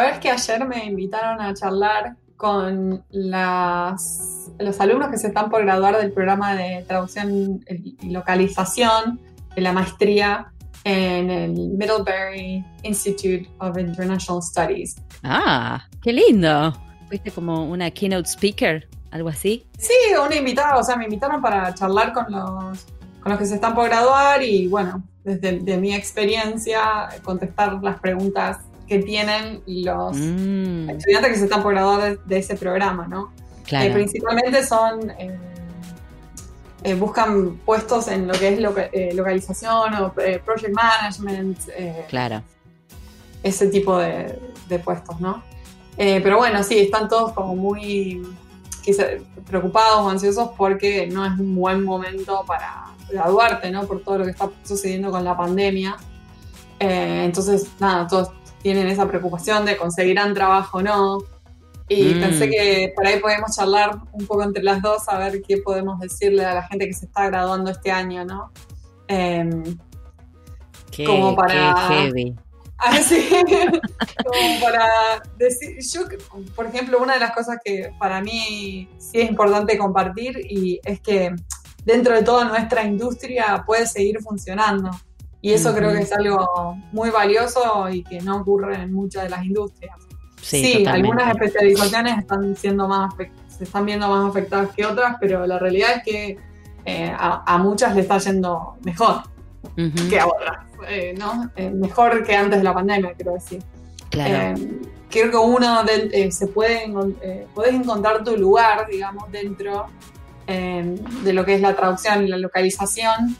¿sabes que ayer me invitaron a charlar con las, los alumnos que se están por graduar del programa de traducción y localización de la maestría en el Middlebury Institute of International Studies. Ah, qué lindo. ¿Fuiste como una keynote speaker, algo así? Sí, una invitada, o sea, me invitaron para charlar con los, con los que se están por graduar y bueno, desde mi experiencia, contestar las preguntas que tienen los mm. estudiantes que se están por graduar de, ese programa, ¿no? Claro. Eh, principalmente son... Eh, eh, buscan puestos en lo que es localización o project management. claro. Ese tipo de, de puestos, ¿no? pero bueno, sí, están todos como muy preocupados o ansiosos porque no es un buen momento para graduarte, ¿no? Por todo lo que está sucediendo con la pandemia. entonces, nada, todos tienen esa preocupación de conseguirán trabajo o no. Y mm. pensé que por ahí podemos charlar un poco entre las dos a ver qué podemos decirle a la gente que se está graduando este año, ¿no? Em, qué, como para... heavy. Ah, como para decir, yo, por ejemplo, una de las cosas que para mí sí es importante compartir y es que dentro de toda nuestra industria puede seguir funcionando. Y eso creo que es algo muy valioso y que no ocurre en muchas de las industrias. Sí, algunas especializaciones están siendo más se están viendo más afectadas que otras, pero la realidad es que eh, a, muchas le está yendo mejor que a otras, eh, ¿no? Eh, mejor que antes de la pandemia, quiero decir. Claro. creo que uno se puede puedes encontrar tu lugar, digamos, dentro de lo que es la traducción y la localización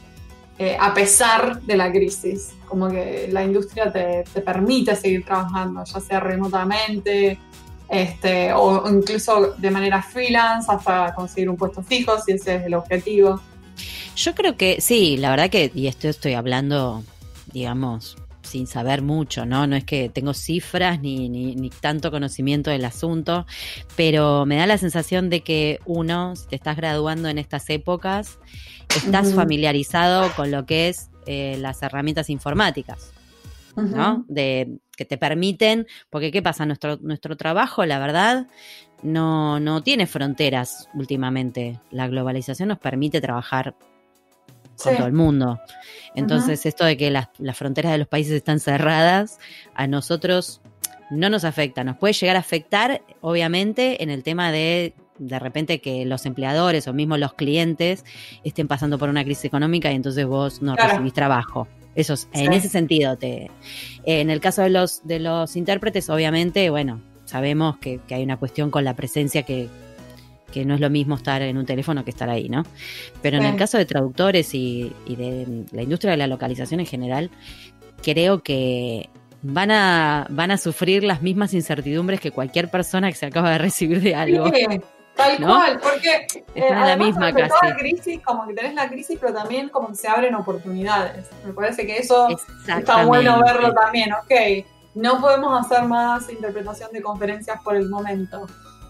eh, a pesar de la crisis. Como que la industria te, permite seguir trabajando, ya sea remotamente este, o incluso de manera freelance hasta conseguir un puesto fijo, si ese es el objetivo. Yo creo que sí, la verdad que, y esto estoy hablando, digamos, sin saber mucho, ¿no? No es que tengo cifras ni, ni, ni, tanto conocimiento del asunto, pero me da la sensación de que uno, si te estás graduando en estas épocas, estás familiarizado con lo que es eh, las herramientas informáticas, ¿no? De, que te permiten, porque ¿qué pasa? Nuestro, nuestro trabajo, la verdad, no, no tiene fronteras últimamente. La globalización nos permite trabajar con todo el mundo. Entonces, esto de que las, las fronteras de los países están cerradas, a nosotros no nos afecta. Nos puede llegar a afectar, obviamente, en el tema de de repente que los empleadores o mismo los clientes estén pasando por una crisis económica y entonces vos no recibís trabajo. Eso en ese sentido te en el caso de los de los intérpretes obviamente, bueno, sabemos que, hay una cuestión con la presencia que, que no es lo mismo estar en un teléfono que estar ahí, ¿no? Pero en el caso de traductores y, y, de la industria de la localización en general, creo que van a, van a sufrir las mismas incertidumbres que cualquier persona que se acaba de recibir de algo. Tal cual, porque eh, la misma casi. Crisis, como que tenés la crisis, pero también como que se abren oportunidades. Me parece que eso está bueno verlo también, ok. No podemos hacer más interpretación de conferencias por el momento.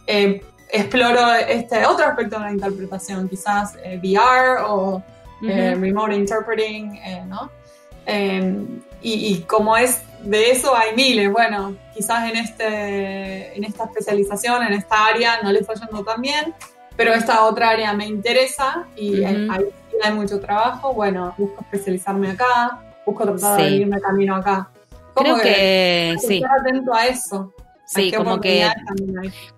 Eh, exploro este otro aspecto de la interpretación, quizás eh, VR o remote interpreting, ¿no? y, y como es de eso hay miles. Bueno, quizás en, este, en esta especialización, en esta área, no le está yendo tan bien, pero esta otra área me interesa y hay, mucho trabajo. Bueno, busco especializarme acá, busco tratar de abrirme camino acá. Creo que, sí. Estar atento a eso. Sí, como que,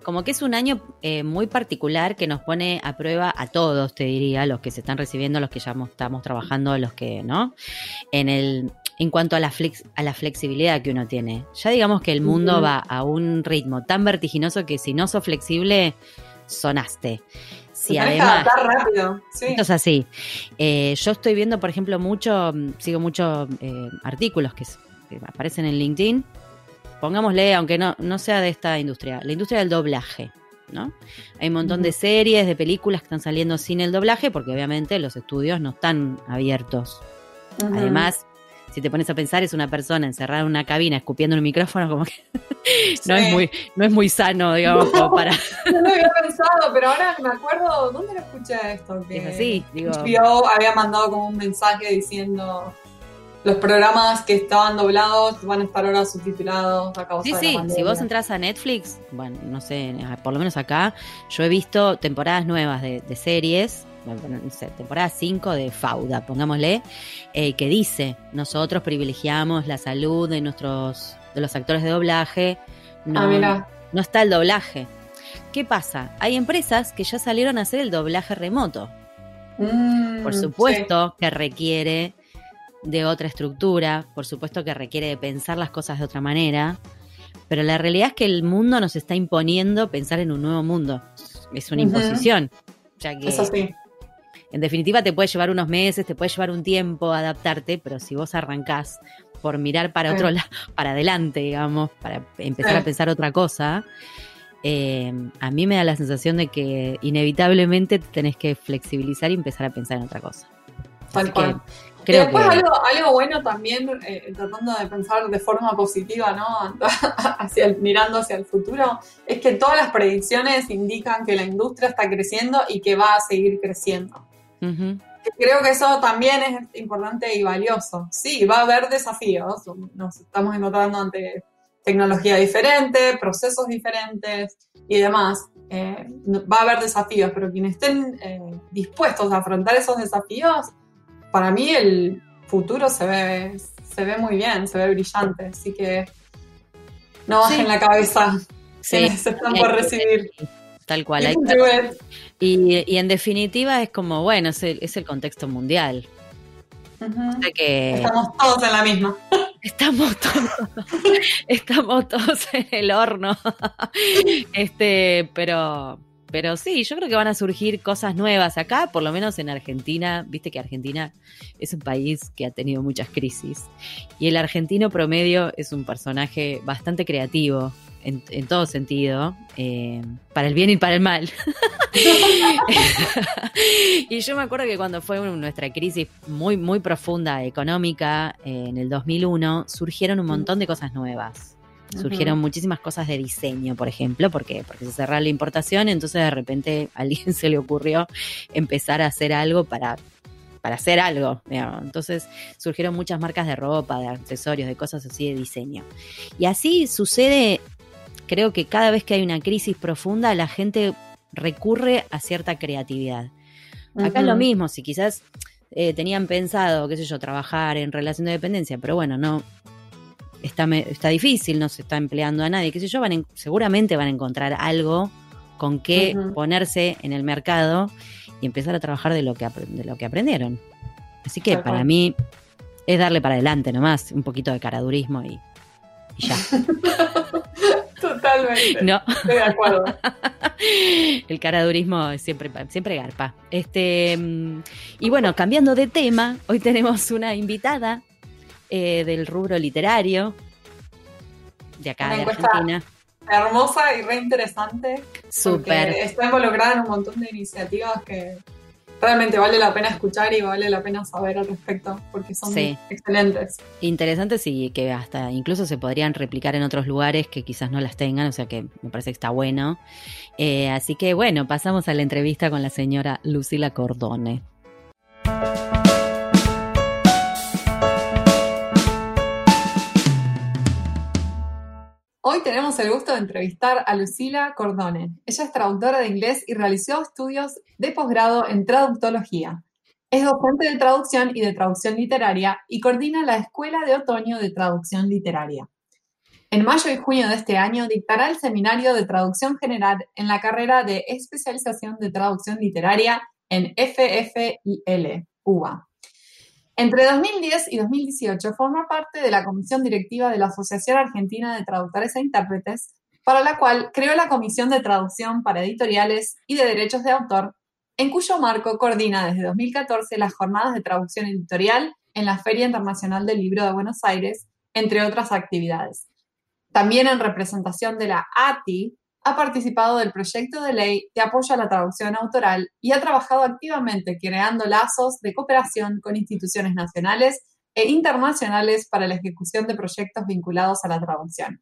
como que es un año eh, muy particular que nos pone a prueba a todos, te diría, los que se están recibiendo, los que ya estamos trabajando, los que, ¿no? En el, en cuanto a la, flex, a la flexibilidad que uno tiene. Ya digamos que el mundo va a un ritmo tan vertiginoso que si no sos flexible, sonaste. Si además, rápido. Esto es así. Eh, yo estoy viendo, por ejemplo, mucho, sigo muchos eh, artículos que, aparecen en LinkedIn. Pongámosle, aunque no, no sea de esta industria, la industria del doblaje. ¿no? Hay un montón de series, de películas que están saliendo sin el doblaje, porque obviamente los estudios no están abiertos. Además, si te pones a pensar, es una persona encerrada en una cabina escupiendo un micrófono, como que no, es muy, no es muy sano, digamos, como para. No lo había pensado, pero ahora me acuerdo, ¿dónde lo escuché esto? Que es así, digo. Yo había mandado como un mensaje diciendo los programas que estaban doblados van a estar ahora subtitulados a causa sí, sí. Si vos entras a Netflix, bueno, no sé, por lo menos acá, yo he visto temporadas nuevas de, series, no sé, temporada 5 de Fauda, pongámosle, eh, que dice, nosotros privilegiamos la salud de nuestros, de los actores de doblaje, no, ah, no está el doblaje. ¿Qué pasa? Hay empresas que ya salieron a hacer el doblaje remoto. Mm, por supuesto que requiere de otra estructura, por supuesto que requiere de pensar las cosas de otra manera, pero la realidad es que el mundo nos está imponiendo pensar en un nuevo mundo. Es una imposición. Ya que, Eso sí. En definitiva, te puede llevar unos meses, te puede llevar un tiempo adaptarte, pero si vos arrancás por mirar para otro lado, para adelante, digamos, para empezar a pensar otra cosa, eh, a mí me da la sensación de que inevitablemente tenés que flexibilizar y empezar a pensar en otra cosa. Tal cual. Después algo, bueno también, eh, tratando de pensar de forma positiva, ¿no? hacia mirando hacia el futuro, es que todas las predicciones indican que la industria está creciendo y que va a seguir creciendo. Creo que eso también es importante y valioso. Sí, va a haber desafíos, nos estamos encontrando ante tecnología diferente, procesos diferentes y demás. Eh, va a haber desafíos, pero quienes estén eh, dispuestos a afrontar esos desafíos, para mí el futuro se ve, se ve muy bien, se ve brillante, así que no bajen la cabeza. Sí. Se están por recibir. Tal cual. y, y, en definitiva es como, bueno, es el, es el contexto mundial. que, Estamos todos en la misma. Estamos todos, estamos todos en el horno. Este, pero, pero sí, yo creo que van a surgir cosas nuevas acá, por lo menos en Argentina. Viste que Argentina es un país que ha tenido muchas crisis. Y el argentino promedio es un personaje bastante creativo en, todo sentido, eh, para el bien y para el mal. y yo me acuerdo que cuando fue nuestra crisis muy, muy profunda económica eh, en el 2001, surgieron un montón de cosas nuevas. Surgieron muchísimas cosas de diseño, por ejemplo, porque porque se cerró la importación, entonces de repente a alguien se le ocurrió empezar a hacer algo para para hacer algo. Entonces surgieron muchas marcas de ropa, de accesorios, de cosas así de diseño. Y así sucede creo que cada vez que hay una crisis profunda, la gente recurre a cierta creatividad. Acá es lo mismo, si quizás eh, tenían pensado, qué sé yo, trabajar en relación de dependencia, pero bueno, no, está, está difícil, no se está empleando a nadie, qué sé yo, van seguramente van a encontrar algo con qué ponerse en el mercado y empezar a trabajar de lo que, de lo que aprendieron. Así que para mí es darle para adelante nomás, un poquito de caradurismo y, y ya. Totalmente. No. Estoy de acuerdo. El caradurismo siempre, siempre garpa. Este, y bueno, cambiando de tema, hoy tenemos una invitada eh, del rubro literario de acá de Argentina. Hermosa y re interesante. Súper. Está involucrada en un montón de iniciativas que realmente vale la pena escuchar y vale la pena saber al respecto, porque son excelentes. Interesantes y que hasta incluso se podrían replicar en otros lugares que quizás no las tengan, o sea que me parece que está bueno. Eh, así que bueno, pasamos a la entrevista con la señora Lucila Cordone. Hoy tenemos el gusto de entrevistar a Lucila Cordone. Ella es traductora de inglés y realizó estudios de posgrado en traductología. Es docente de traducción y de traducción literaria y coordina la Escuela de Otoño de Traducción Literaria. En mayo y junio de este año dictará el seminario de traducción general en la carrera de especialización de traducción literaria en FFIL, UBA. Entre 2010 y 2018 forma parte de la comisión directiva de la Asociación Argentina de Traductores e Intérpretes, para la cual creó la Comisión de Traducción para Editoriales y de Derechos de Autor, en cuyo marco coordina desde 2014 las jornadas de traducción editorial en la Feria Internacional del Libro de Buenos Aires, entre otras actividades. También en representación de la ATI, ha participado del proyecto de ley que apoya la traducción autoral y ha trabajado activamente creando lazos de cooperación con instituciones nacionales e internacionales para la ejecución de proyectos vinculados a la traducción.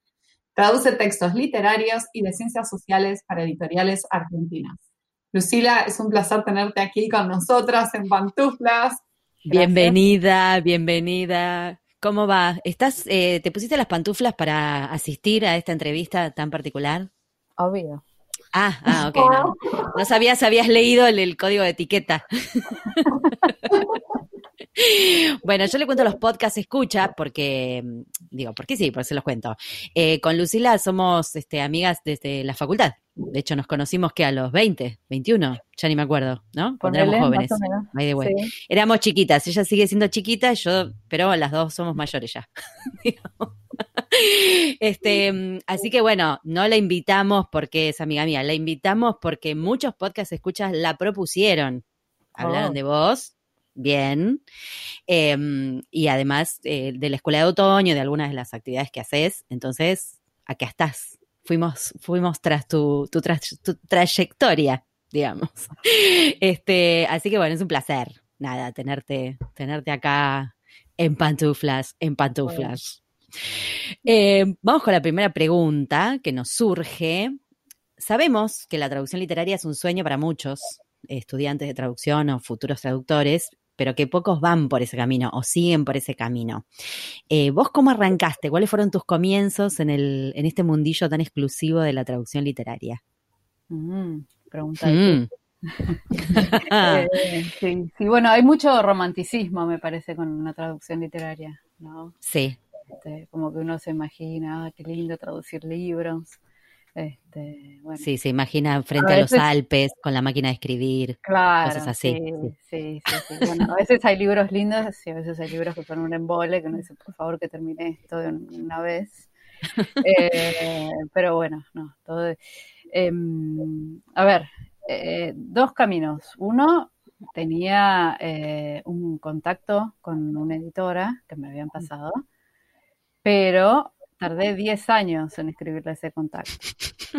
Traduce textos literarios y de ciencias sociales para editoriales argentinas. Lucila, es un placer tenerte aquí con nosotras en Pantuflas. Bienvenida, bienvenida. ¿Cómo va? ¿Estás, eh, ¿Te pusiste las pantuflas para asistir a esta entrevista tan particular? Obvio. Ah, ah, ok. No, no sabías, habías leído el, código de etiqueta. bueno, yo le cuento los podcasts escucha porque, digo, porque sí, por eso los cuento. Eh, con Lucila somos este, amigas desde la facultad. De hecho, nos conocimos que a los 20, 21, ya ni me acuerdo, ¿no? Cuando éramos jóvenes. Éramos chiquitas, ella sigue siendo chiquita, yo, pero las dos somos mayores ya. este, así que bueno, no la invitamos porque es amiga mía, la invitamos porque muchos podcasts escuchas la propusieron. Hablaron oh. de vos, bien. Em, y además eh, de la escuela de otoño, de algunas de las actividades que haces. Entonces, acá estás fuimos, fuimos tras tu, tu, trayectoria, digamos. Este, así que bueno, es un placer, nada, tenerte, tenerte acá en pantuflas, en pantuflas. Eh, vamos con la primera pregunta que nos surge. Sabemos que la traducción literaria es un sueño para muchos estudiantes de traducción o futuros traductores, pero que pocos van por ese camino o siguen por ese camino. Eh, ¿Vos cómo arrancaste? ¿Cuáles fueron tus comienzos en, el, en este mundillo tan exclusivo de la traducción literaria? Mm, pregunta. Mm. Eh, sí, sí, bueno, hay mucho romanticismo, me parece, con una traducción literaria, ¿no? Sí. Este, como que uno se imagina, ah, qué lindo traducir libros. Este, Sí, se imagina frente a, los Alpes con la máquina de escribir, claro, cosas así. Sí, sí, sí. Bueno, a veces hay libros lindos y a veces hay libros que son un embole, que uno dice, por favor, que termine esto de una vez. Eh, pero bueno, no, todo. Em, a ver, eh, dos caminos. Uno, tenía eh, un contacto con una editora que me habían pasado, pero tardé 10 años en escribirle ese contacto.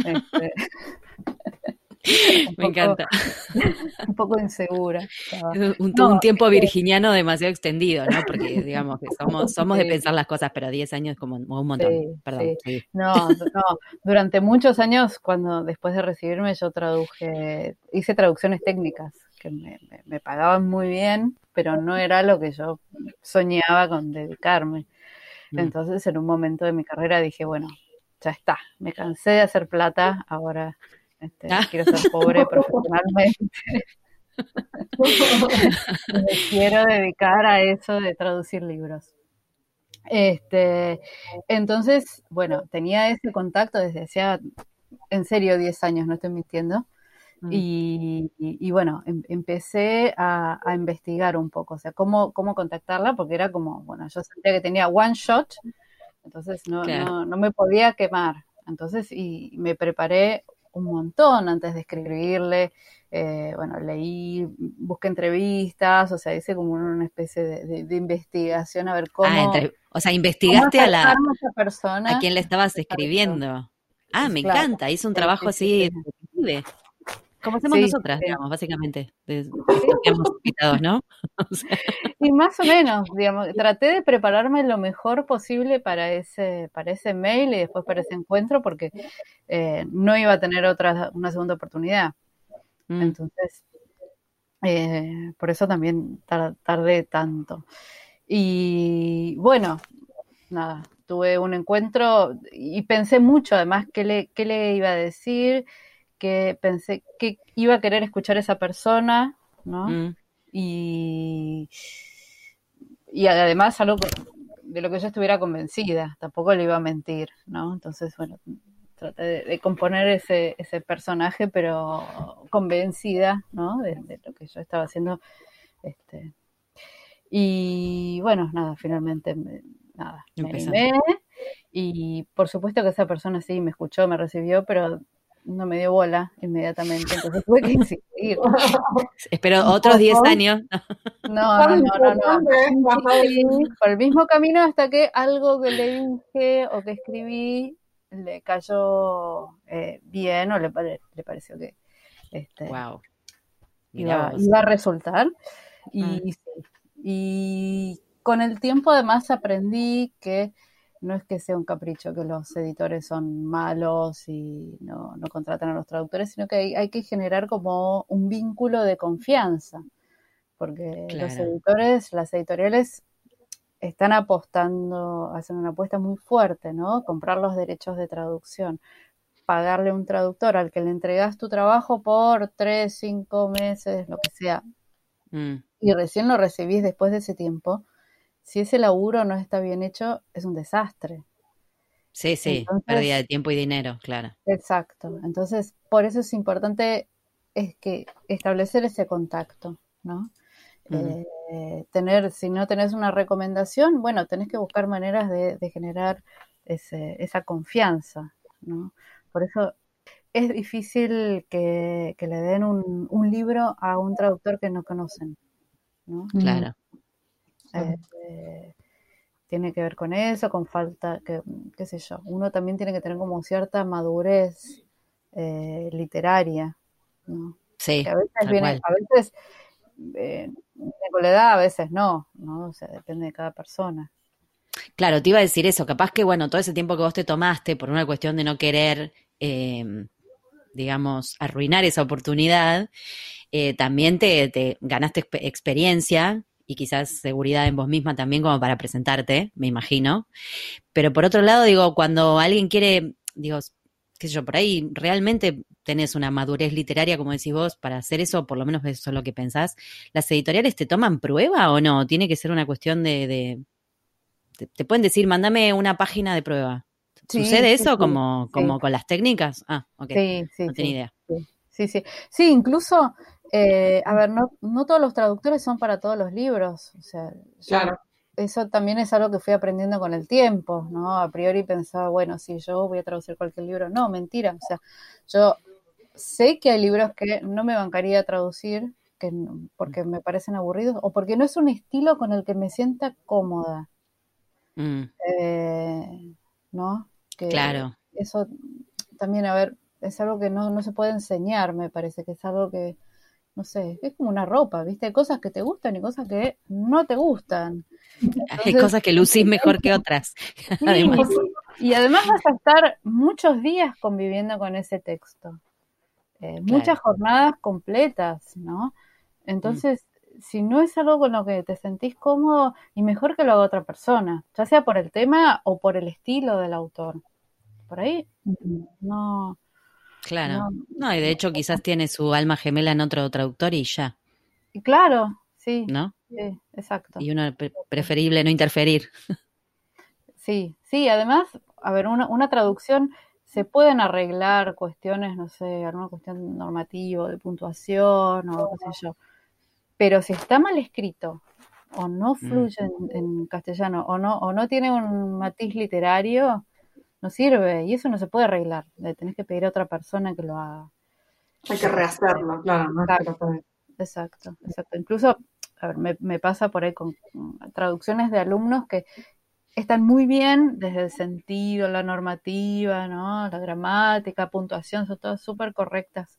Este, Me encanta. Un poco insegura. Un, tiempo virginiano demasiado extendido, ¿no? Porque, digamos, que somos, somos de pensar las cosas, pero 10 años como un montón. Perdón. No, no. Durante muchos años, cuando después de recibirme, yo traduje, hice traducciones técnicas que me, me pagaban muy bien, pero no era lo que yo soñaba con dedicarme. Entonces, en un momento de mi carrera dije, bueno, ya está, me cansé de hacer plata, ahora este, ah. quiero ser pobre profesionalmente. me quiero dedicar a eso de traducir libros. Este, entonces, bueno, tenía ese contacto desde hacía, en serio, 10 años, no estoy mintiendo. Mm. Y, bueno, em, empecé a, investigar un poco, o sea, cómo, cómo contactarla, porque era como, bueno, yo sentía que tenía one shot, entonces no, no, me podía quemar. Entonces, y me preparé un montón antes de escribirle, eh, bueno, leí, busqué entrevistas, o sea, hice como una especie de, investigación a ver cómo... Ah, o sea, investigaste a la persona. a quien le estabas escribiendo. Ah, me encanta, hizo un trabajo así como hacemos nosotras, digamos, básicamente. De, invitados, ¿no? Y más o menos, digamos, traté de prepararme lo mejor posible para ese, para ese mail y después para ese encuentro, porque eh, no iba a tener otra, una segunda oportunidad. Mm. Entonces, eh, por eso también tardé tanto. Y bueno, nada, tuve un encuentro y pensé mucho además qué le, qué le iba a decir que pensé que iba a querer escuchar esa persona, ¿no? Mm. Y, y además algo de lo que yo estuviera convencida, tampoco le iba a mentir, ¿no? Entonces, bueno, traté de, componer ese, ese personaje, pero convencida, ¿no? De, lo que yo estaba haciendo. Este, y bueno, nada, finalmente nada, me animé. Y por supuesto que esa persona sí me escuchó, me recibió, pero no me dio bola inmediatamente, entonces tuve que insistir. Espero otros 10 años. No, no, no, no. por el mismo camino hasta que algo que le dije o que escribí le cayó eh, bien o le, le pareció que este, iba, a resultar. Y, mm. y con el tiempo además aprendí que no es que sea un capricho que los editores son malos y no, contratan a los traductores, sino que hay, que generar como un vínculo de confianza. porque los editores, las editoriales están apostando, hacen una apuesta muy fuerte, ¿no? Comprar los derechos de traducción, pagarle a un traductor al que le entregas tu trabajo por tres, cinco meses, lo que sea, mm. y recién lo recibís después de ese tiempo, si ese laburo no está bien hecho, es un desastre. Sí, sí, pérdida de tiempo y dinero, claro. Exacto. Entonces, por eso es importante es que establecer ese contacto, ¿no? Eh, tener, si no tenés una recomendación, bueno, tenés que buscar maneras de, generar esa confianza, ¿no? Por eso es difícil que, le den un, libro a un traductor que no conocen, ¿no? Claro. Eh, tiene que ver con eso, con falta, que, qué sé yo, uno también tiene que tener como cierta madurez eh, literaria, ¿no? Sí, a veces, viene, a veces eh, con la edad, a veces no, ¿no? O sea, depende de cada persona. Claro, te iba a decir eso, capaz que, bueno, todo ese tiempo que vos te tomaste por una cuestión de no querer, eh, digamos, arruinar esa oportunidad, eh, también te, te ganaste experiencia y quizás seguridad en vos misma también como para presentarte, me imagino. Pero por otro lado, digo, cuando alguien quiere, digo, qué sé yo, por ahí realmente tenés una madurez literaria, como decís vos, para hacer eso, por lo menos eso es lo que pensás. ¿Las editoriales te toman prueba o no? Tiene que ser una cuestión de... te, pueden decir, mándame una página de prueba. ¿Sucede eso como, como con las técnicas? Ah, ok. Sí, sí, no tenía idea. Sí, sí. Sí, incluso, eh, a ver, no, no todos los traductores son para todos los libros. O sea, claro eso también es algo que fui aprendiendo con el tiempo, ¿no? A priori pensaba, bueno, si yo voy a traducir cualquier libro, no, mentira, o sea, yo sé que hay libros que no me bancaría a traducir que, porque me parecen aburridos o porque no es un estilo con el que me sienta cómoda. Mm. Eh, ¿No? Que claro. Eso también, a ver, es algo que no, no se puede enseñar, me parece, que es algo que, no sé, es como una ropa, ¿viste? Hay cosas que te gustan y cosas que no te gustan. Hay cosas que lucís mejor que otras. Y además vas a estar muchos días conviviendo con ese texto. Eh, muchas jornadas completas, ¿no? Entonces, si no es algo con lo que te sentís cómodo, y mejor que lo haga otra persona, ya sea por el tema o por el estilo del autor. Por ahí, no, Claro. No, y de hecho quizás tiene su alma gemela en otro traductor y ya. Claro, sí. ¿No? Sí, exacto. Y uno preferible no interferir. Sí, sí, además, a ver, una, una traducción se pueden arreglar cuestiones, no sé, alguna cuestión normativa, de puntuación o qué sé yo. Pero si está mal escrito o no mm. fluye en, castellano o no, o no tiene un matiz literario, no sirve y eso no se puede arreglar. Le tenés que pedir a otra persona que lo haga. Hay que rehacerlo, claro. exacto, exacto, Incluso, a ver, me, pasa por ahí con traducciones de alumnos que están muy bien desde el sentido, la normativa, ¿no? La gramática, puntuación, son todas súper correctas.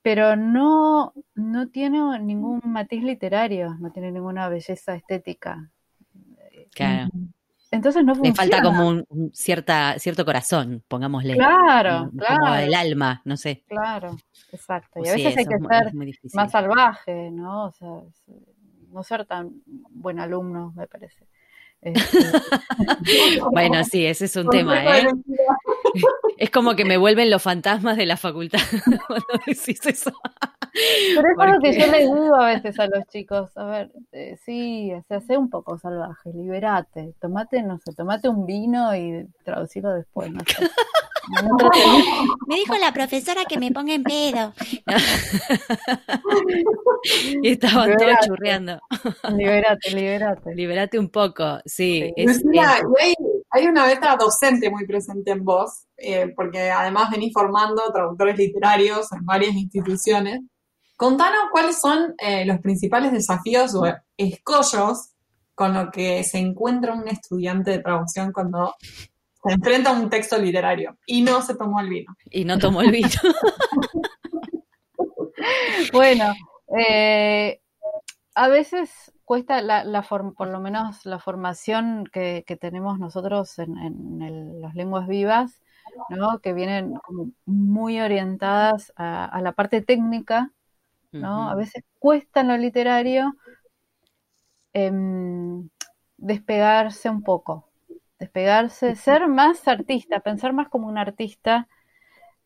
Pero no, no tiene ningún matiz literario, no tiene ninguna belleza estética. Claro. Entonces no funciona. Le falta como un, cierta, cierto corazón, pongámosle. Claro, claro. Como el alma, no sé. Claro, exacto. Y a veces hay que ser más salvaje, ¿no? O sea, no ser tan buen alumno, me parece. Este, bueno, sí, ese es un tema, ¿eh? Es como que me vuelven los fantasmas de la facultad cuando decís eso. Pero es algo que yo les digo a veces a los chicos, a ver, eh, sí, se hace un poco salvaje, liberate, tomate, no sé, tomate un vino y traducilo después, no sé. Me dijo la profesora que me ponga en pedo. y estaban todos churreando. Liberate, liberate. Liberate un poco, sí. hay, una beta docente muy presente en vos, eh, porque además venís formando traductores literarios en varias instituciones. Contanos cuáles son eh, los principales desafíos o escollos con lo que se encuentra un estudiante de traducción cuando se enfrenta a un texto literario y no se tomó el vino. Y no tomó el vino. bueno, eh, a veces cuesta la, por lo menos la formación que, tenemos nosotros en, las lenguas vivas, ¿no? que vienen muy orientadas a, la parte técnica ¿no? A veces cuesta en lo literario em, despegarse un poco, despegarse, ser más artista, pensar más como un artista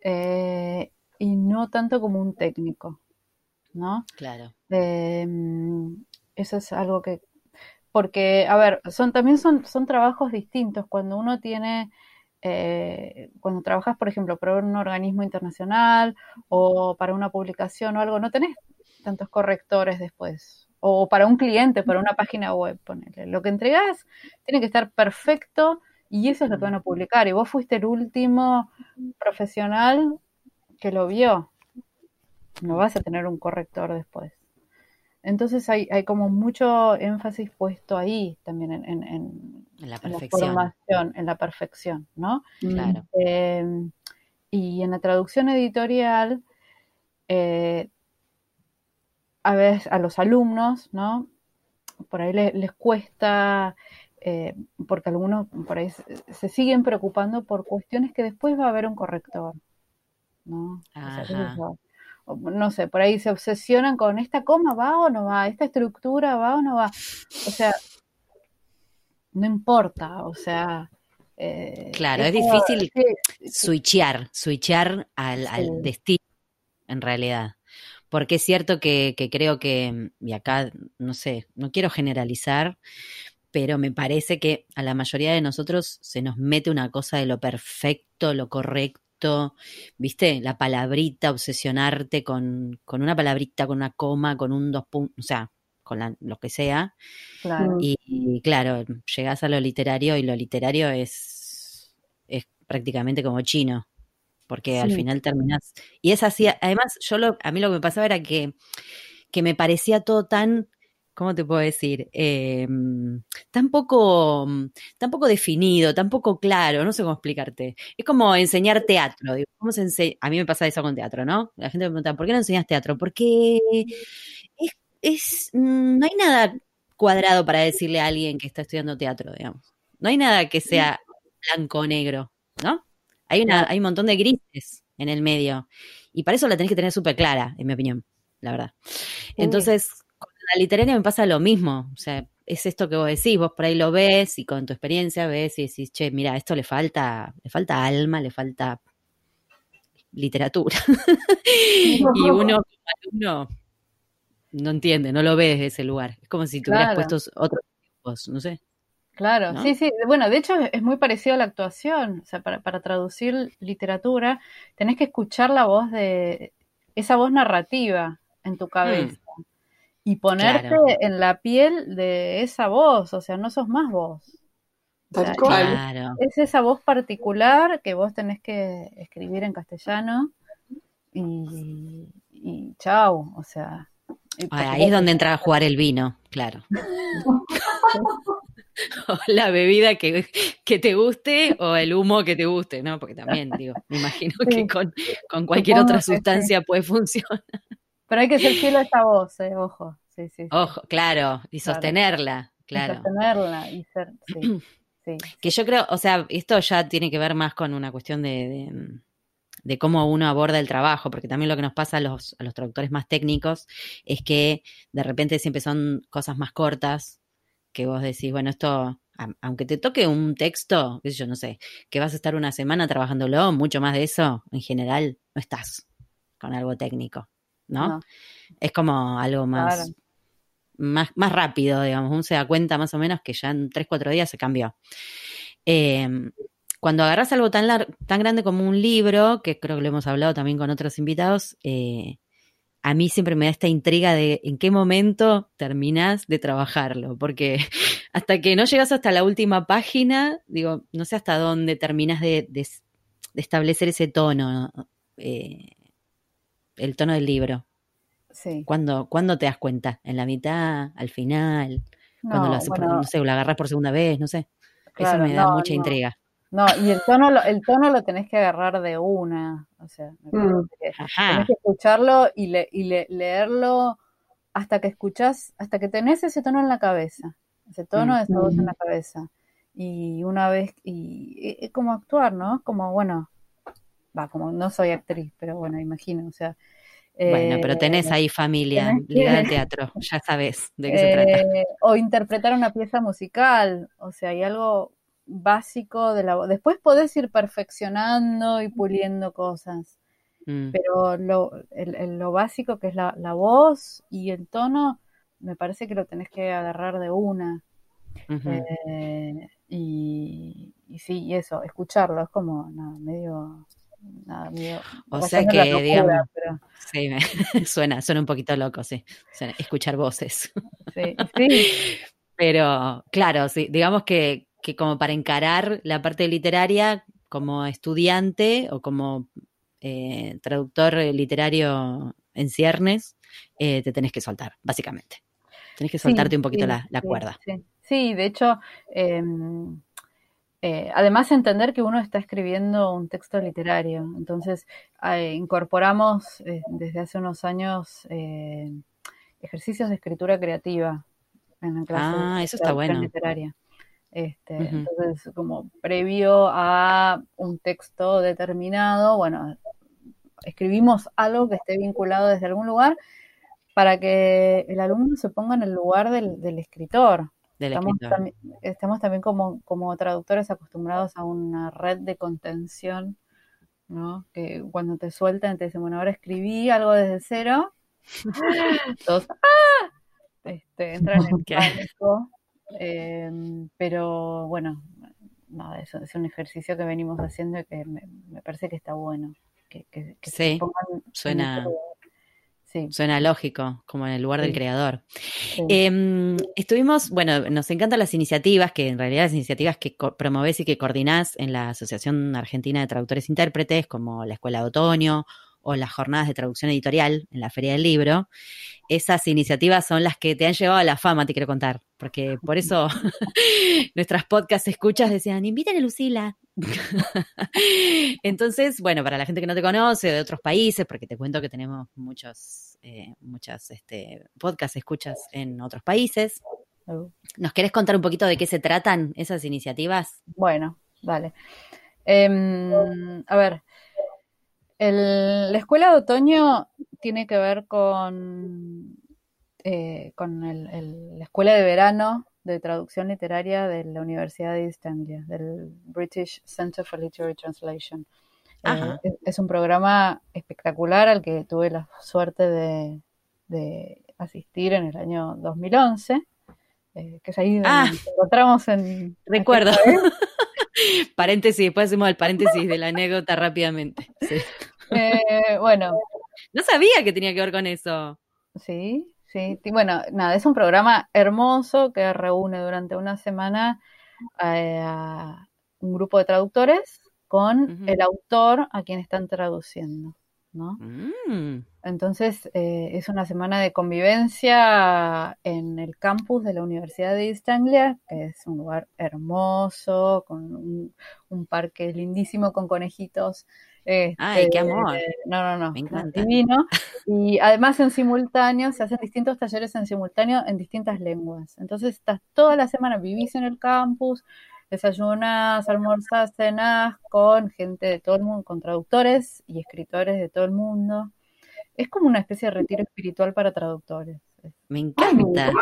eh, y no tanto como un técnico, ¿no? Claro. Em, eso es algo que, porque, a ver, son también son, son trabajos distintos. Cuando uno tiene, eh, cuando trabajas, por ejemplo, para un organismo internacional o para una publicación o algo, no tenés tantos correctores después. O para un cliente, para una página web, ponele. Lo que entregás tiene que estar perfecto y eso es lo que van a publicar. Y vos fuiste el último profesional que lo vio. No vas a tener un corrector después. Entonces hay, hay como mucho énfasis puesto ahí también en, en, en, la, perfección. formación, en la perfección, ¿no? Claro. Eh, y en la traducción editorial, eh, a veces a los alumnos, ¿no? Por ahí les, les cuesta, eh, porque algunos por ahí se, se, siguen preocupando por cuestiones que después va a haber un corrector, ¿no? O sea, no sé, por ahí se obsesionan con esta coma va o no va, esta estructura va o no va. O sea, no importa, o sea. Eh, claro, es, difícil switchear, switchear al, al, destino, en realidad. Porque es cierto que, que creo que, y acá, no sé, no quiero generalizar, pero me parece que a la mayoría de nosotros se nos mete una cosa de lo perfecto, lo correcto ¿viste? La palabrita, obsesionarte con, con, una palabrita, con una coma, con un dos puntos, o sea, con la, lo que sea. Claro. Y, y, claro, llegás a lo literario y lo literario es, es prácticamente como chino, porque sí. al final terminás. Y es así, además, yo lo, a mí lo que me pasaba era que, que me parecía todo tan ¿cómo te puedo decir? Eh, tampoco, tampoco definido, tampoco claro, no sé cómo explicarte. Es como enseñar teatro. Digo, ¿cómo se ense a mí me pasa eso con teatro, ¿no? La gente me pregunta, ¿por qué no enseñas teatro? Porque es, es, no hay nada cuadrado para decirle a alguien que está estudiando teatro, digamos. No hay nada que sea blanco o negro, ¿no? Hay, una, hay un montón de grises en el medio. Y para eso la tenés que tener súper clara, en mi opinión, la verdad. Entonces, la literaria me pasa lo mismo, o sea, es esto que vos decís, vos por ahí lo ves y con tu experiencia ves y decís, che, mira, esto le falta, le falta alma, le falta literatura. y uno, uno no entiende, no lo ve desde ese lugar. Es como si tuvieras claro. puestos otros tiempos, no sé. Claro, ¿no? sí, sí. Bueno, de hecho es muy parecido a la actuación. O sea, para, para traducir literatura tenés que escuchar la voz de esa voz narrativa en tu cabeza. Y ponerte claro. en la piel de esa voz, o sea, no sos más vos. O sea, claro. Es esa voz particular que vos tenés que escribir en castellano y, y chau, o sea. Ahí es donde entra a jugar el vino, claro. o la bebida que, que, te guste o el humo que te guste, ¿no? Porque también, digo, me imagino sí. que con, con cualquier Supongo otra sustancia sí. puede funcionar. Pero hay que ser fiel a esa voz, eh, ojo. Sí, sí, Ojo, claro, y sostenerla, claro. Y sostenerla y ser, sí, sí, Que yo creo, o sea, esto ya tiene que ver más con una cuestión de, de, de, cómo uno aborda el trabajo, porque también lo que nos pasa a los, a los traductores más técnicos es que de repente siempre son cosas más cortas, que vos decís, bueno, esto, aunque te toque un texto, qué sé yo, no sé, que vas a estar una semana trabajándolo, mucho más de eso, en general, no estás con algo técnico. ¿No? no. Es como algo más, claro. más, más rápido, digamos. Uno se da cuenta más o menos que ya en 3, 4 días se cambió. Eh, cuando agarras algo tan, tan grande como un libro, que creo que lo hemos hablado también con otros invitados, eh, a mí siempre me da esta intriga de en qué momento terminas de trabajarlo, porque hasta que no llegas hasta la última página, digo, no sé hasta dónde terminas de, de, de establecer ese tono. Eh, el tono del libro. Sí. ¿Cuándo, ¿Cuándo te das cuenta? ¿En la mitad? ¿Al final? No, cuando lo haces bueno, por, no sé, lo agarras por segunda vez, no sé. Claro, Eso me da no, mucha no. intriga. No, y el tono, lo, el tono lo tenés que agarrar de una. O sea, mm. que tenés que escucharlo y, le, y le, leerlo hasta que escuchás, hasta que tenés ese tono en la cabeza. Ese tono, mm. esa voz en la cabeza. Y una vez, y es como actuar, ¿no? Como, bueno, va, como no soy actriz, pero bueno, imagino, o sea, Bueno, pero tenés eh, ahí familia ligada al teatro, ya sabes de qué se trata. Eh, o interpretar una pieza musical, o sea, hay algo básico de la voz. Después podés ir perfeccionando y puliendo cosas, mm. pero lo, lo, básico que es la, voz y el tono, me parece que lo tenés que agarrar de una. Eh, y, y, sí, y eso, escucharlo, es como medio o sea que, digamos, sí, suena, suena un poquito loco, sí, escuchar voces. Sí, Pero, claro, sí, digamos que, que como para encarar la parte literaria como estudiante o como eh, traductor literario en ciernes, eh, te tenés que soltar, básicamente. Tenés que soltarte un poquito la, cuerda. Sí, de hecho, em, eh, además entender que uno está escribiendo un texto literario. Entonces, eh, incorporamos eh, desde hace unos años ejercicios de escritura creativa en la clase ah, eso está bueno. literaria. Este, Entonces, como previo a un texto determinado, bueno, escribimos algo que esté vinculado desde algún lugar para que el alumno se ponga en el lugar del escritor estamos, también como, como traductores acostumbrados a una red de contención, ¿no? Que cuando te sueltan te dicen, bueno, ahora escribí algo desde cero. Todos, ¡ah! Este, entran en pánico. Em, pero bueno, nada, eso es un ejercicio que venimos haciendo y que me, parece que está bueno. Que, sí, suena, Suena lógico, como en el lugar del creador. Em, estuvimos, bueno, nos encantan las iniciativas, que en realidad las iniciativas que promovés y que coordinás en la Asociación Argentina de Traductores e Intérpretes, como la Escuela de Otoño o las jornadas de traducción editorial en la Feria del Libro, esas iniciativas son las que te han llevado a la fama, te quiero contar, porque por eso nuestras podcast escuchas decían, inviten a Lucila. Entonces, bueno, para la gente que no te conoce de otros países, porque te cuento que tenemos muchos, eh, muchas este, podcast escuchas en otros países. ¿Nos querés contar un poquito de qué se tratan esas iniciativas? Bueno, vale. Em, a ver, la escuela de otoño tiene que ver con, eh, con la escuela de verano de traducción literaria de la Universidad de East Anglia, del British Center for Literary Translation. Eh, es, un programa espectacular al que tuve la suerte de, asistir en el año 2011, eh, que es ahí donde ah. nos encontramos en... Recuerdo. paréntesis, después hacemos el paréntesis de la anécdota rápidamente. Eh, bueno. No sabía que tenía que ver con eso. Sí, sí. Bueno, nada, es un programa hermoso que reúne durante una semana eh, a un grupo de traductores con el autor a quien están traduciendo. ¿No? Mm. Entonces eh, es una semana de convivencia en el campus de la Universidad de East Anglia, que es un lugar hermoso, con un, parque lindísimo con conejitos. Ay, qué este, amor. no, no, no. Me encanta. Divino. Y además en simultáneo, se hacen distintos talleres en simultáneo en distintas lenguas. Entonces estás toda la semana, vivís en el campus, desayunas, almorzas, cenas con gente de todo el mundo, con traductores y escritores de todo el mundo. Es como una especie de retiro espiritual para traductores. Me encanta.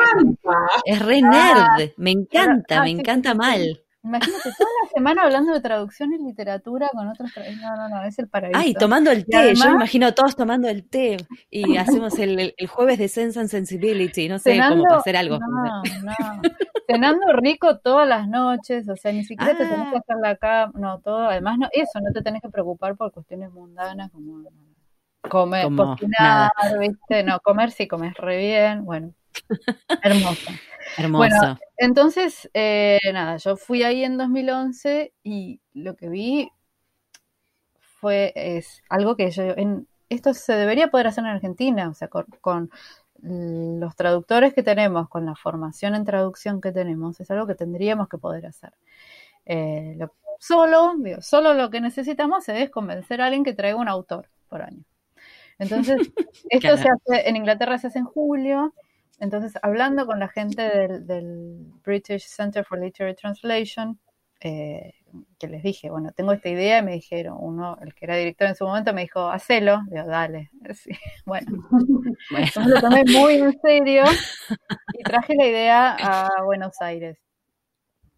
Es re nerd. Me encanta, me encanta mal. Imagínate toda la semana hablando de traducción y literatura con otros. No, no, no, es el paraíso. Ay, tomando el té. Yo me imagino todos tomando el té y hacemos el, el, jueves de Sense and Sensibility. No sé, cómo hacer algo. No, no. cenando rico todas las noches. O sea, ni siquiera te tenés que ah. hacer la cama. No, todo. Además, no, eso, no te tenés que preocupar por cuestiones mundanas como comer, cocinar, ¿viste? No, comer sí comes re bien. Bueno, hermoso. Hermoso. Bueno, entonces, eh, nada, yo fui ahí en 2011 y lo que vi fue es algo que yo en esto se debería poder hacer en Argentina, o sea, con, los traductores que tenemos, con la formación en traducción que tenemos, es algo que tendríamos que poder hacer. Eh, solo, digo, solo lo que necesitamos es convencer a alguien que traiga un autor por año. Entonces, esto se hace, en Inglaterra se hace en julio, entonces, hablando con la gente del, British Center for Literary Translation, eh, que les dije, bueno, tengo esta idea y me dijeron, uno, el que era director en su momento me dijo, hacelo, digo, dale, bueno, entonces lo tomé muy en serio y traje la idea a Buenos Aires.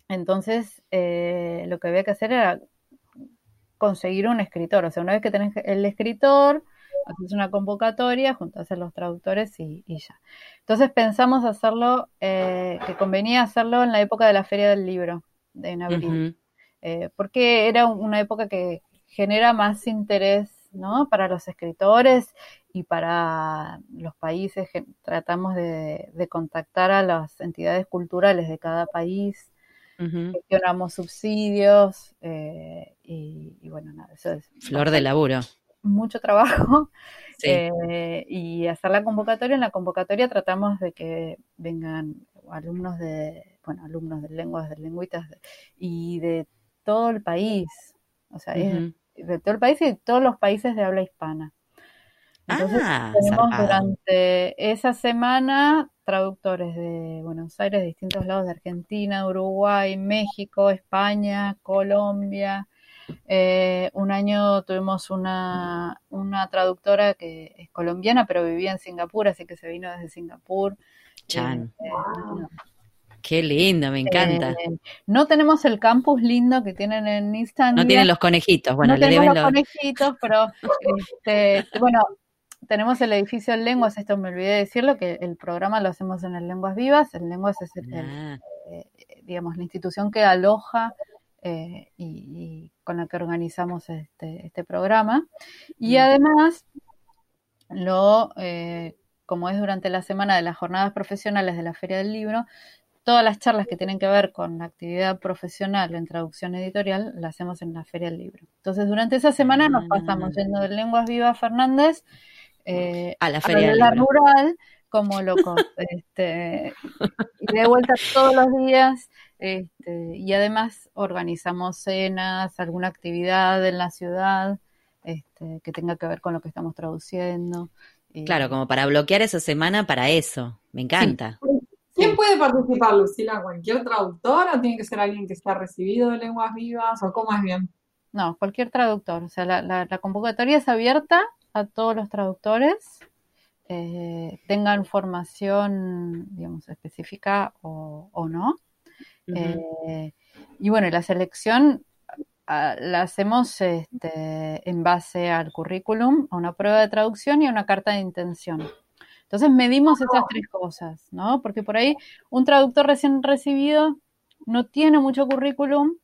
Entonces, eh, lo que había que hacer era conseguir un escritor, o sea, una vez que tenés el escritor, haces una convocatoria, juntas a los traductores y, ya. Entonces pensamos hacerlo, eh, que convenía hacerlo en la época de la Feria del Libro, en abril, eh, porque era una época que genera más interés ¿no? para los escritores y para los países. Tratamos de, contactar a las entidades culturales de cada país, gestionamos subsidios eh, y, y, bueno, nada, eso es... Flor de laburo mucho trabajo eh, y hacer la convocatoria. En la convocatoria tratamos de que vengan alumnos de, bueno, alumnos de lenguas, de lengüitas y de todo el país, o sea, de todo el país y de todos los países de habla hispana. Entonces ah, tenemos durante esa semana traductores de Buenos Aires, de distintos lados de Argentina, Uruguay, México, España, Colombia, eh, un año tuvimos una, una traductora que es colombiana, pero vivía en Singapur, así que se vino desde Singapur. Chan. Eh, Qué lindo, me encanta. Eh, no tenemos el campus lindo que tienen en Istanbul. No tienen los conejitos, bueno, no tenemos los, conejitos, pero este, bueno, tenemos el edificio en lenguas, esto me olvidé de decirlo, que el programa lo hacemos en el Lenguas Vivas, el Lenguas es ah. digamos, la institución que aloja eh, y, con la que organizamos este, este programa. Y además, lo, eh, como es durante la semana de las jornadas profesionales de la Feria del Libro, todas las charlas que tienen que ver con la actividad profesional en traducción editorial las hacemos en la Feria del Libro. Entonces, durante esa semana nos pasamos ah. yendo de Lenguas Vivas Fernández eh, a la Feria del la rural como locos. este, y de vuelta todos los días este, y además organizamos cenas, alguna actividad en la ciudad este, que tenga que ver con lo que estamos traduciendo. Claro, como para bloquear esa semana para eso. Me encanta. ¿Quién puede participar, Lucila? ¿Cualquier traductor o tiene que ser alguien que está recibido de lenguas vivas o cómo es bien? No, cualquier traductor. O sea, la, convocatoria es abierta a todos los traductores, eh, tengan formación, digamos, específica o, o no. Eh, y bueno, la selección ah, la hacemos este, en base al currículum, a una prueba de traducción y a una carta de intención. Entonces medimos esas tres cosas, ¿no? Porque por ahí un traductor recién recibido no tiene mucho currículum,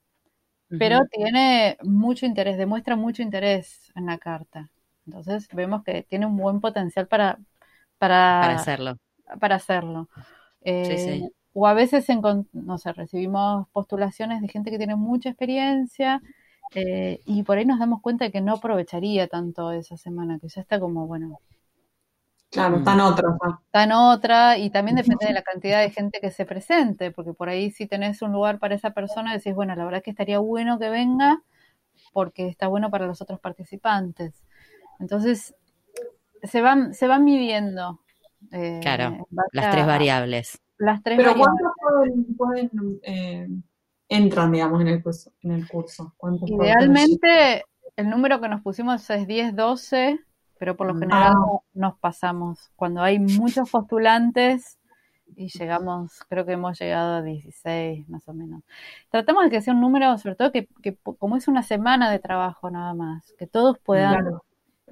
pero tiene mucho interés, demuestra mucho interés en la carta. Entonces vemos que tiene un buen potencial para, para, hacerlo. Para hacerlo. sí, sí. O a veces, no sé, recibimos postulaciones de gente que tiene mucha experiencia eh, y por ahí nos damos cuenta de que no aprovecharía tanto esa semana, que ya está como, bueno. Claro, está en otra. Está en otra y también depende de la cantidad de gente que se presente, porque por ahí si tenés un lugar para esa persona, decís, bueno, la verdad es que estaría bueno que venga porque está bueno para los otros participantes. Entonces, se van, se van midiendo. Eh, claro, las tres variables. Las tres Pero ¿cuántos pueden, eh, entran, digamos, en el curso? En el curso? Idealmente, el número que nos pusimos es 10, 12, pero por lo mm. general ah. nos pasamos. Cuando hay muchos postulantes y llegamos, creo que hemos llegado a 16 más o menos. Tratamos de que sea un número, sobre todo que, como es una semana de trabajo nada más, que todos puedan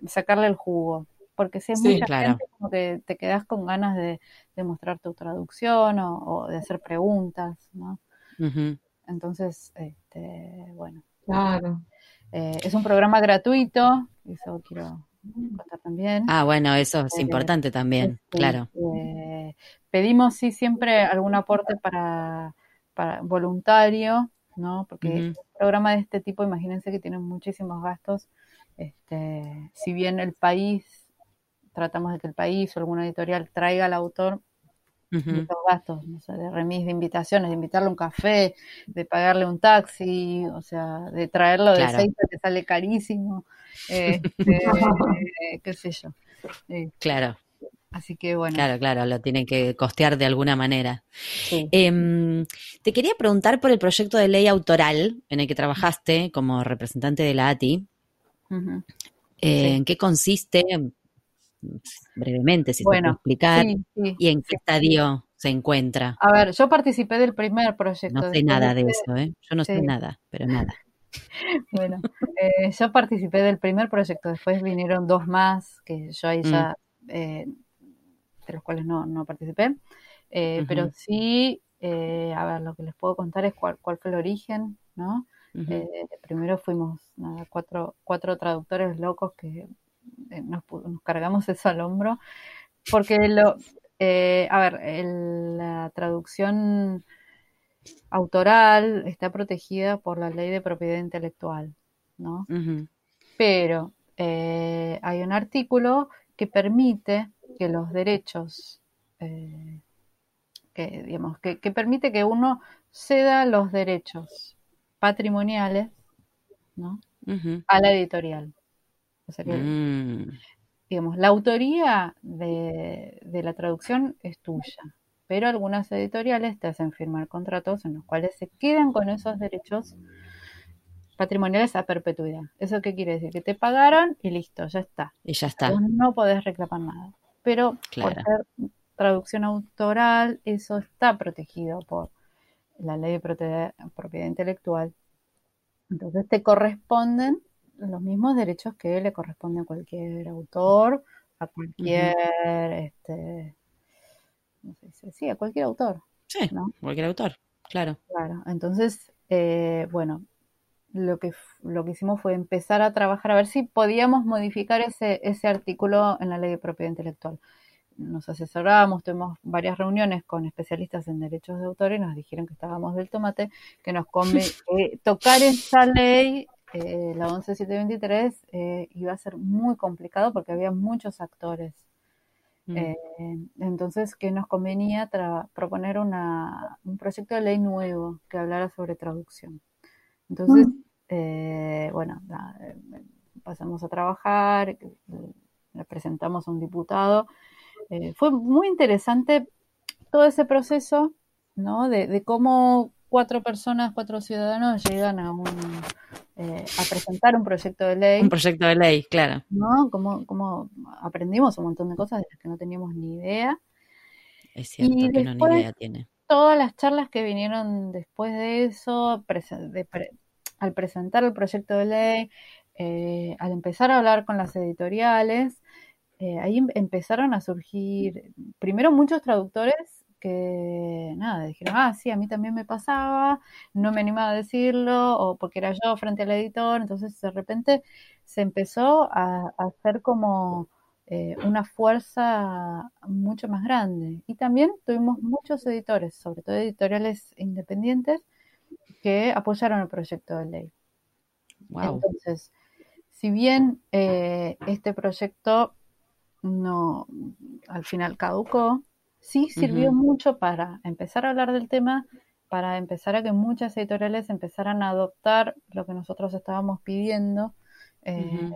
sacarle el jugo porque si es mucha gente, como que te quedas con ganas de, mostrar tu traducción o, de hacer preguntas, ¿no? Entonces, este, bueno. Claro. Eh, es un programa gratuito, eso quiero contar también. Ah, bueno, eso es eh, importante también, este, claro. Eh, pedimos, sí, siempre algún aporte para, para voluntario, ¿no? Porque un programa de este tipo, imagínense que tiene muchísimos gastos. Este, si bien el país tratamos de que el país o alguna editorial traiga al autor los gastos, no sé, de remis de invitaciones, de invitarle un café, de pagarle un taxi, o sea, de traerlo de claro. que sale carísimo, este, qué sé yo. claro. Así que bueno. Claro, claro, lo tienen que costear de alguna manera. Em, te quería preguntar por el proyecto de ley autoral en el que trabajaste como representante de la ATI. Eh, ¿En qué consiste? Brevemente, si bueno, explicar. ¿Y en qué estadio se encuentra? A ver, yo participé del primer proyecto. No sé nada de eso, ¿eh? Yo no sé nada, pero nada. bueno, eh, yo participé del primer proyecto, después vinieron dos más que yo ahí ya mm. eh, de los cuales no, no participé. Eh, pero sí, a ver, lo que les puedo contar es cuál, cuál fue el origen, ¿no? Primero fuimos cuatro, cuatro traductores locos que nos, nos, cargamos eso al hombro, porque lo, a ver, la traducción autoral está protegida por la ley de propiedad intelectual, ¿no? Pero hay un artículo que permite que los derechos, eh, que, digamos, que, permite que uno ceda los derechos patrimoniales ¿no? a la editorial. O sea que, mm. digamos, la autoría de, de la traducción es tuya, pero algunas editoriales te hacen firmar contratos en los cuales se quedan con esos derechos patrimoniales a perpetuidad. ¿Eso qué quiere decir? Que te pagaron y listo, ya está. Y ya está. no podés reclamar nada pero por ser traducción autoral, eso está protegido por la ley de propiedad, intelectual. Entonces te corresponden los mismos derechos que le corresponden a cualquier autor, a cualquier, este, no sé, sí, a cualquier autor. Sí, cualquier autor, claro. Claro, entonces, eh, bueno, lo que, lo que hicimos fue empezar a trabajar a ver si podíamos modificar ese, ese artículo en la ley de propiedad intelectual. Nos asesoramos, tuvimos varias reuniones con especialistas en derechos de autor y nos dijeron que estábamos del tomate, que nos convenía tocar esa ley, eh, la 11723, eh, iba a ser muy complicado porque había muchos actores. Mm. Eh, entonces, que nos convenía proponer una, un proyecto de ley nuevo que hablara sobre traducción. Entonces, mm. eh, bueno, eh, pasamos a trabajar, le presentamos a un diputado. Fue muy interesante todo ese proceso, ¿no? De, cómo cuatro personas, cuatro ciudadanos llegan a un, a presentar un proyecto de ley. Un proyecto de ley, claro. ¿No? Como, aprendimos un montón de cosas de las que no teníamos ni idea. Es cierto que no ni idea tiene todas las charlas que vinieron después de eso, al presentar el proyecto de ley, eh, al empezar a hablar con las editoriales, eh, ahí em, empezaron a surgir primero muchos traductores que nada, dijeron, ah, sí, a mí también me pasaba, no me animaba a decirlo, o porque era yo frente al editor, entonces de repente se empezó a hacer como eh, una fuerza mucho más grande. Y también tuvimos muchos editores, sobre todo editoriales independientes, que apoyaron el proyecto de ley. Entonces, si bien eh, este proyecto no al final caducó, sí sirvió mucho para empezar a hablar del tema, para empezar a que muchas editoriales empezaran a adoptar lo que nosotros estábamos pidiendo eh,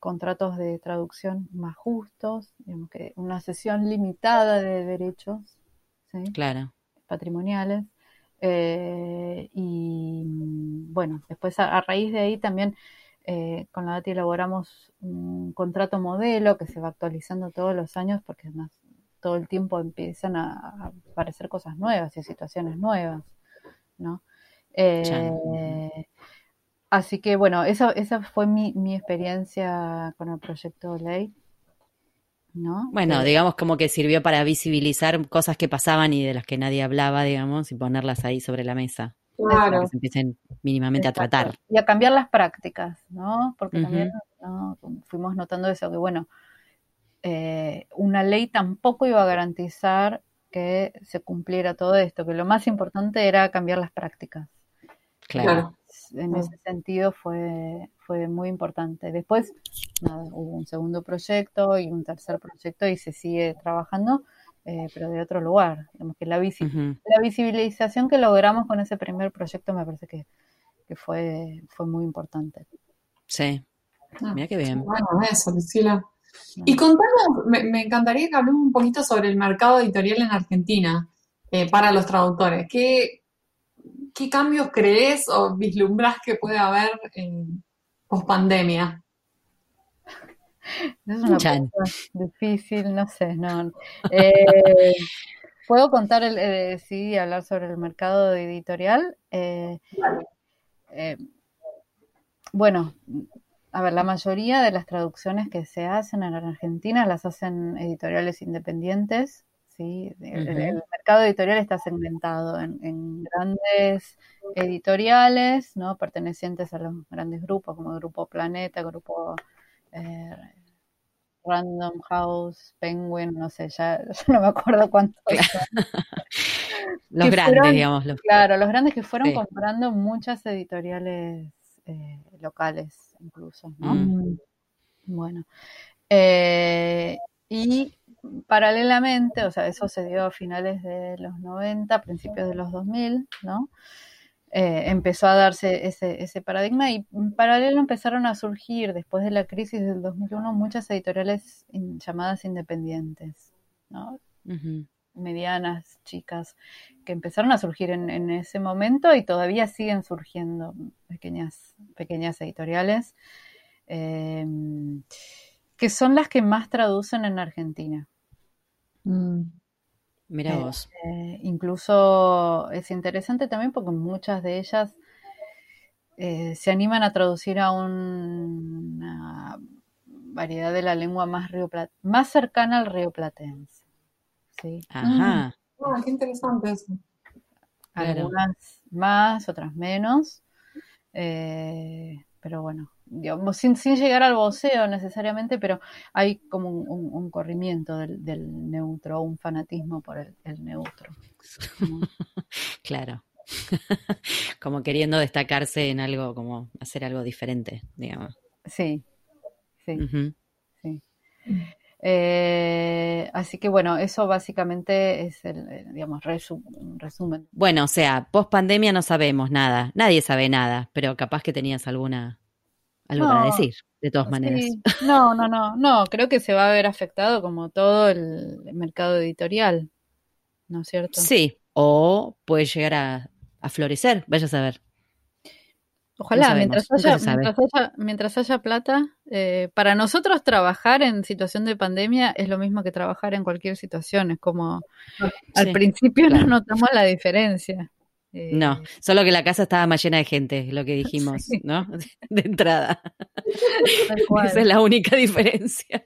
contratos de traducción más justos, digamos que una sesión limitada de derechos claro. patrimoniales. Eh, y bueno, después a, raíz de ahí también eh, con la DATI elaboramos un contrato modelo que se va actualizando todos los años porque además todo el tiempo empiezan a, aparecer cosas nuevas y situaciones nuevas, ¿no? Así que bueno, esa, esa fue mi, mi experiencia con el proyecto de ley. ¿No? Bueno, eh, digamos como que sirvió para visibilizar cosas que pasaban y de las que nadie hablaba, digamos, y ponerlas ahí sobre la mesa. Claro. Para que se empiecen mínimamente a tratar. Y a cambiar las prácticas, ¿no? Porque también fuimos notando eso, que bueno, eh, una ley tampoco iba a garantizar que se cumpliera todo esto, que lo más importante era cambiar las prácticas. Claro en ese sentido fue, fue muy importante. Después hubo un segundo proyecto y un tercer proyecto y se sigue trabajando, eh, pero de otro lugar. Digamos que la, la visibilización que logramos con ese primer proyecto me parece que, fue, fue muy importante. Sí. Ah, Mira qué bien. Bueno, eso, Lucila. Y contanos, me, encantaría que hablemos un poquito sobre el mercado editorial en Argentina eh, para los traductores. ¿Qué, ¿Qué cambios crees o vislumbras que puede haber en post pandemia? Es una pregunta difícil, no sé, no. Eh, Puedo contar, el, eh, sí, hablar sobre el mercado editorial. Eh, bueno, a ver, la mayoría de las traducciones que se hacen en Argentina las hacen editoriales independientes. ¿sí? el, mercado editorial está segmentado en, grandes editoriales, ¿no? pertenecientes a los grandes grupos, como Grupo Planeta, Grupo eh, Random House, Penguin, no sé, ya, no me acuerdo cuántos. los grandes, digamos. Claro, los grandes que fueron comprando muchas editoriales eh, locales, incluso, ¿no? Mm. Bueno. Eh, y paralelamente, o sea, eso se dio a finales de los 90, principios de los 2000, ¿no? Eh, empezó a darse ese, ese, paradigma y en paralelo empezaron a surgir después de la crisis del 2001 muchas editoriales llamadas independientes, ¿no? Medianas, chicas, que empezaron a surgir en, ese momento y todavía siguen surgiendo pequeñas, pequeñas editoriales, em, que son las que más traducen en Argentina. Mm. Mira eh, vos. Eh, incluso es interesante también porque muchas de ellas eh, se animan a traducir a una variedad de la lengua más, más cercana al río platense. ¿Sí? Ajá. Ah, qué interesante eso. Algunas más, otras menos. pero bueno, digamos, sin, sin, llegar al voceo necesariamente, pero hay como un, corrimiento del, neutro, un fanatismo por el, neutro. claro. como queriendo destacarse en algo, como hacer algo diferente, digamos. Sí, sí, sí. Eh, así que bueno, eso básicamente es el, digamos, resumen. Bueno, o sea, post pandemia no sabemos nada, nadie sabe nada, pero capaz que tenías alguna algo para decir, de todas maneras. No, no, no, no, creo que se va a ver afectado como todo el mercado editorial, ¿no es cierto? Sí, o puede llegar a, florecer, vaya a saber. Ojalá, mientras, haya, mientras, haya, plata, eh, para nosotros trabajar en situación de pandemia es lo mismo que trabajar en cualquier situación, es como al principio no notamos la diferencia. No, eh, solo que la casa estaba más llena de gente, lo que dijimos, ¿no? De entrada. Esa es la única diferencia.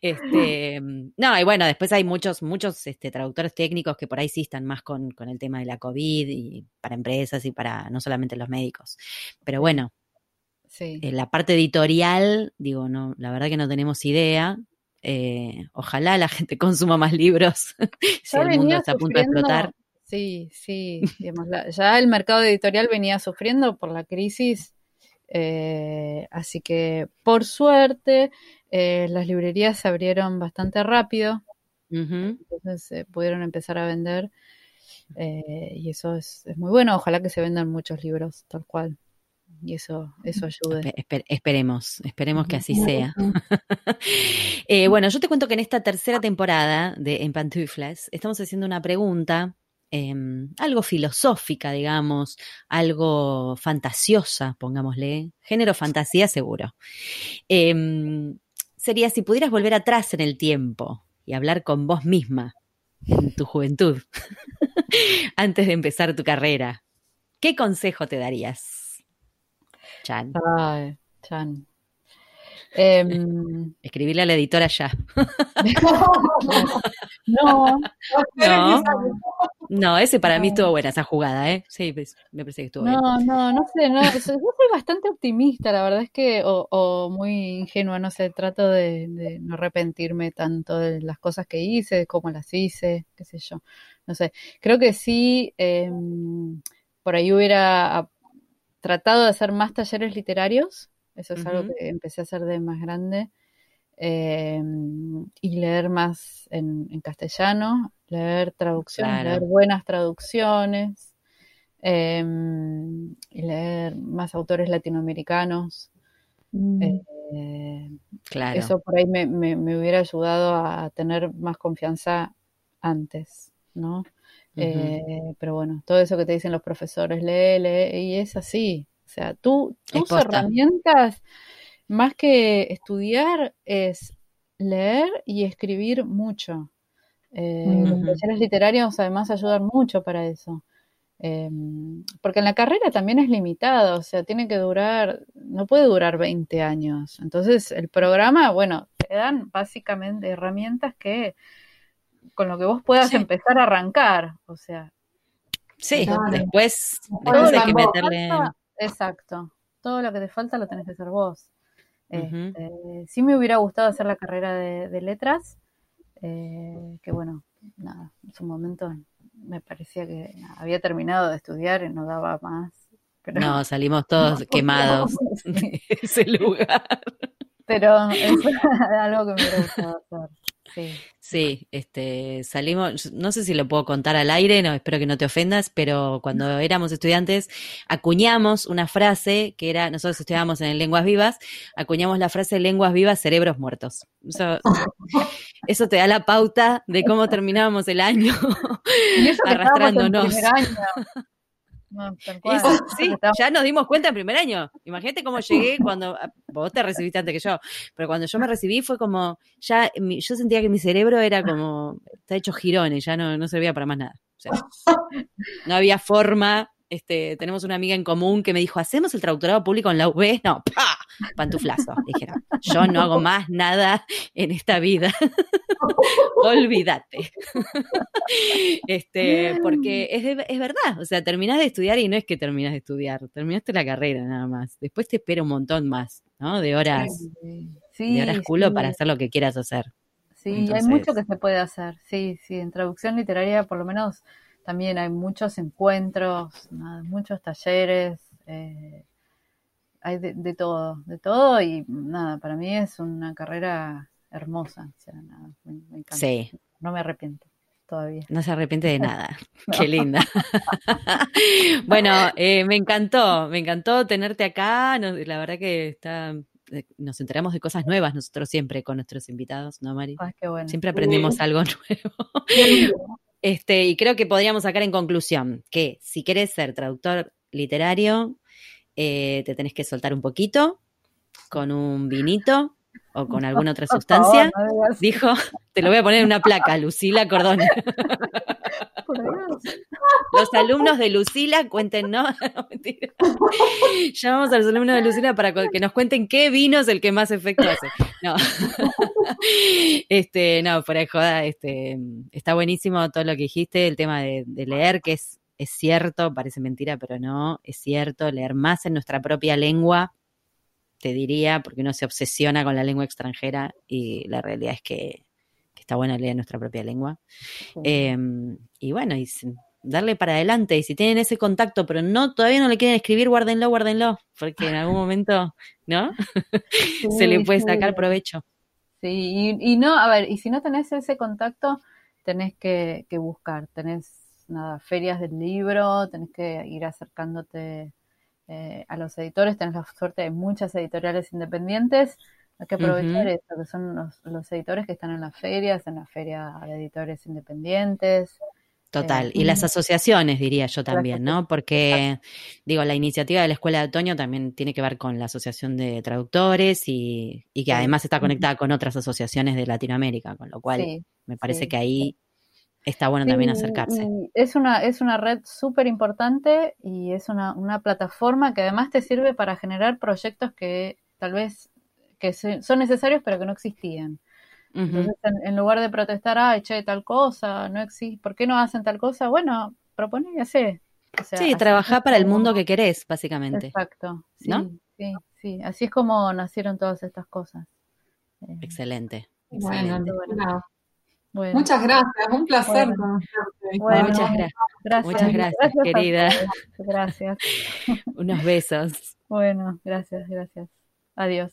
Este, no, y bueno, después hay muchos, muchos este, traductores técnicos que por ahí sí están más con, el tema de la COVID y para empresas y para no solamente los médicos. Pero bueno, sí. en la parte editorial, digo, no, la verdad que no tenemos idea. Eh, ojalá la gente consuma más libros si el mundo está a punto de explotar Sí, sí, ya el mercado editorial venía sufriendo por la crisis, eh, así que por suerte eh, las librerías se abrieron bastante rápido, entonces eh, pudieron empezar a vender y eso es, muy bueno, ojalá que se vendan muchos libros tal cual. Y eso, eso ayude. esperemos, esperemos que así sea. bueno, yo te cuento que en esta tercera temporada de En Pantuflas estamos haciendo una pregunta Em, algo filosófica, digamos, algo fantasiosa, pongámosle, género fantasía seguro. Em, sería si pudieras volver atrás en el tiempo y hablar con vos misma en tu juventud, antes de empezar tu carrera, ¿qué consejo te darías? Chan. Chan. Em, Escribirle a la editora ya. no, no, no, ese para mí estuvo buena esa jugada, ¿eh? Sí, pues, me parece que estuvo no, bien. No, no, sé, no, yo soy bastante optimista, la verdad es que, o, muy ingenua, no sé, trato de, no arrepentirme tanto de las cosas que hice, de cómo las hice, qué sé yo, no sé. Creo que sí, em, por ahí hubiera tratado de hacer más talleres literarios, eso es algo que empecé a hacer de más grande. Em, y leer más en, castellano, leer traducciones, leer buenas traducciones, em, y leer más autores latinoamericanos. Mm. Eh, claro. Eso por ahí me, me, hubiera ayudado a tener más confianza antes, ¿no? Eh, pero bueno, todo eso que te dicen los profesores, lee, lee, y es así. O sea, tú, tus herramientas, más que estudiar, es leer y escribir mucho. Eh, Los talleres literarios además ayudan mucho para eso. Em, porque en la carrera también es limitado, o sea, tiene que durar, no puede durar 20 años. Entonces, el programa, bueno, te dan básicamente herramientas que con lo que vos puedas empezar a arrancar, o sea. Sí, después, hay que meterle. exacto, todo lo que te falta lo tenés que hacer vos. Este, sí me hubiera gustado hacer la carrera de, letras, eh, que bueno, nada, en su momento me parecía que había terminado de estudiar y no daba más. no, salimos todos quemados de ese lugar. Pero es algo que me hubiera gustado hacer. Sí. Este, salimos, no sé si lo puedo contar al aire, no, espero que no te ofendas, pero cuando éramos estudiantes acuñamos una frase que era, nosotros estudiábamos en Lenguas Vivas, acuñamos la frase Lenguas Vivas, cerebros muertos. Eso, te da la pauta de cómo terminábamos el año arrastrándonos. sí, ya nos dimos cuenta en primer año. Imagínate cómo llegué cuando ah, vos te recibiste antes que yo, pero cuando yo me recibí fue como, ya yo sentía que mi cerebro era como, está hecho girones, ya no, no servía para más nada. no había forma este, tenemos una amiga en común que me dijo, ¿hacemos el traductorado público en la UB? No, ¡pa! Pantuflazo. Dijeron, yo no hago más nada en esta vida. Olvídate. este, porque es, es, verdad, o sea, terminás de estudiar y no es que terminas de estudiar, terminaste la carrera nada más. Después te espera un montón más, ¿no? De horas, de horas culo para hacer lo que quieras hacer. Sí, hay mucho que se puede hacer. Sí, sí, en traducción literaria por lo menos también hay muchos encuentros, muchos talleres, eh, hay de, todo, de todo y nada, para mí es una carrera hermosa, me, encanta. Sí. No me arrepiento. Todavía. No se arrepiente de nada. Qué linda. bueno, eh, me encantó, me encantó tenerte acá. la verdad que está, eh, nos enteramos de cosas nuevas nosotros siempre con nuestros invitados, ¿no, Mari? Siempre aprendemos algo nuevo. Este, y creo que podríamos sacar en conclusión que si quieres ser traductor literario, eh, te tenés que soltar un poquito con un vinito o con alguna otra sustancia. Dijo, te lo voy a poner en una placa, Lucila Cordón. Los alumnos de Lucila, no, mentira. Llamamos a los alumnos de Lucila para que nos cuenten qué vino es el que más efecto hace. No. Este, no, por ahí joda, este, está buenísimo todo lo que dijiste, el tema de, leer, que es, es cierto, parece mentira, pero no, es cierto, leer más en nuestra propia lengua, te diría, porque uno se obsesiona con la lengua extranjera y la realidad es que, está bueno leer nuestra propia lengua. Em, y bueno, y darle para adelante. Y si tienen ese contacto, pero no todavía no le quieren escribir, guárdenlo, guárdenlo, porque en algún momento, ¿no? Se le puede sacar provecho. Sí, y, no, a ver, y si no tenés ese contacto, tenés que, buscar, tenés nada, ferias del libro, tenés que ir acercándote eh, a los editores, tenés la suerte de muchas editoriales independientes, hay que aprovechar esto, que son los, los, editores que están en las ferias, en la feria de editores independientes, Total. y las asociaciones, diría yo también, ¿no? Porque, digo, la iniciativa de la Escuela de Otoño también tiene que ver con la Asociación de Traductores y, que además está conectada con otras asociaciones de Latinoamérica, con lo cual me parece que ahí está bueno también acercarse. Es una, es una red súper importante y es una, una plataforma que además te sirve para generar proyectos que tal vez que son necesarios pero que no existían. Entonces, en, lugar de protestar, ah, che, tal cosa, no existe, ¿por qué no hacen tal cosa? Bueno, propone y hace. sí, trabajar para el mundo que querés, básicamente. Exacto. Sí, ¿No? Sí, sí. Así es como nacieron todas estas cosas. Eh, excelente. Muchas gracias, un placer muchas gracias. Muchas gracias, querida. Gracias. Unos besos. Bueno, gracias, gracias. Adiós.